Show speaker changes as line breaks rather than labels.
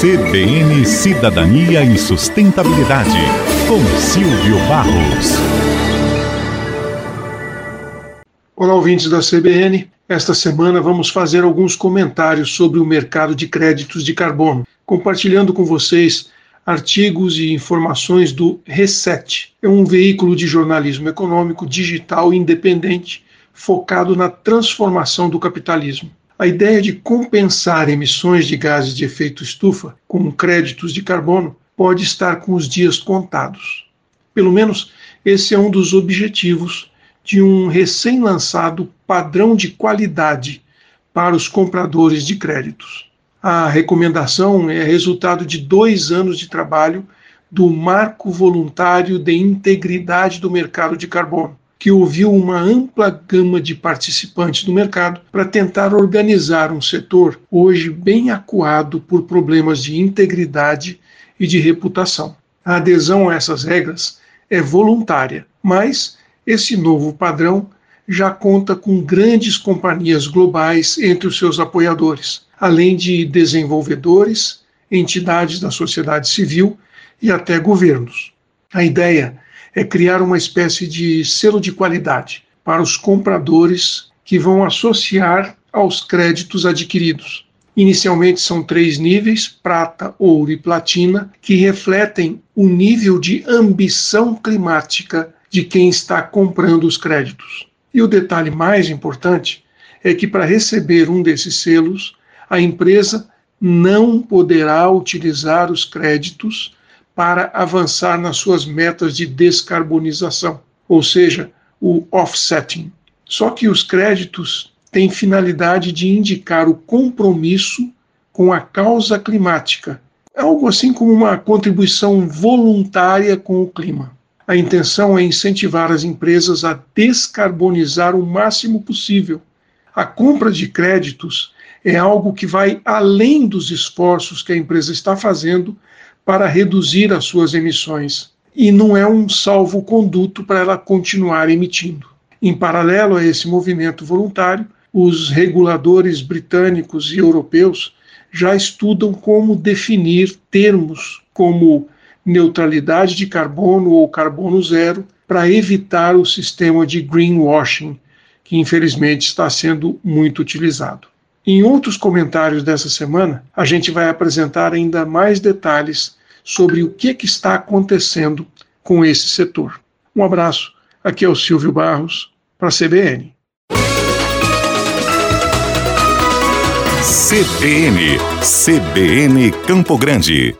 CBN Cidadania e Sustentabilidade, com Silvio Barros.
Olá, ouvintes da CBN. Esta semana vamos fazer alguns comentários sobre o mercado de créditos de carbono, compartilhando com vocês artigos e informações do Reset. É um veículo de jornalismo econômico digital independente focado na transformação do capitalismo. A ideia de compensar emissões de gases de efeito estufa com créditos de carbono pode estar com os dias contados. Pelo menos esse é um dos objetivos de um recém-lançado padrão de qualidade para os compradores de créditos. A recomendação é resultado de dois anos de trabalho do Marco Voluntário de Integridade do Mercado de Carbono, que ouviu uma ampla gama de participantes do mercado para tentar organizar um setor hoje bem acuado por problemas de integridade e de reputação. A adesão a essas regras é voluntária, mas esse novo padrão já conta com grandes companhias globais entre os seus apoiadores, além de desenvolvedores, entidades da sociedade civil e até governos. A ideia é criar uma espécie de selo de qualidade para os compradores que vão associar aos créditos adquiridos. Inicialmente são três níveis: prata, ouro e platina, que refletem o nível de ambição climática de quem está comprando os créditos. E o detalhe mais importante é que para receber um desses selos, a empresa não poderá utilizar os créditos para avançar nas suas metas de descarbonização, ou seja, o offsetting. Só que os créditos têm finalidade de indicar o compromisso com a causa climática, algo assim como uma contribuição voluntária com o clima. A intenção é incentivar as empresas a descarbonizar o máximo possível. A compra de créditos é algo que vai além dos esforços que a empresa está fazendo para reduzir as suas emissões e não é um salvo-conduto para ela continuar emitindo. Em paralelo a esse movimento voluntário, os reguladores britânicos e europeus já estudam como definir termos como neutralidade de carbono ou carbono zero para evitar o sistema de greenwashing, que infelizmente está sendo muito utilizado. Em outros comentários dessa semana, a gente vai apresentar ainda mais detalhes sobre o que, que está acontecendo com esse setor. Um abraço, aqui é o Silvio Barros, para a CBN.
CBN, CBN Campo Grande.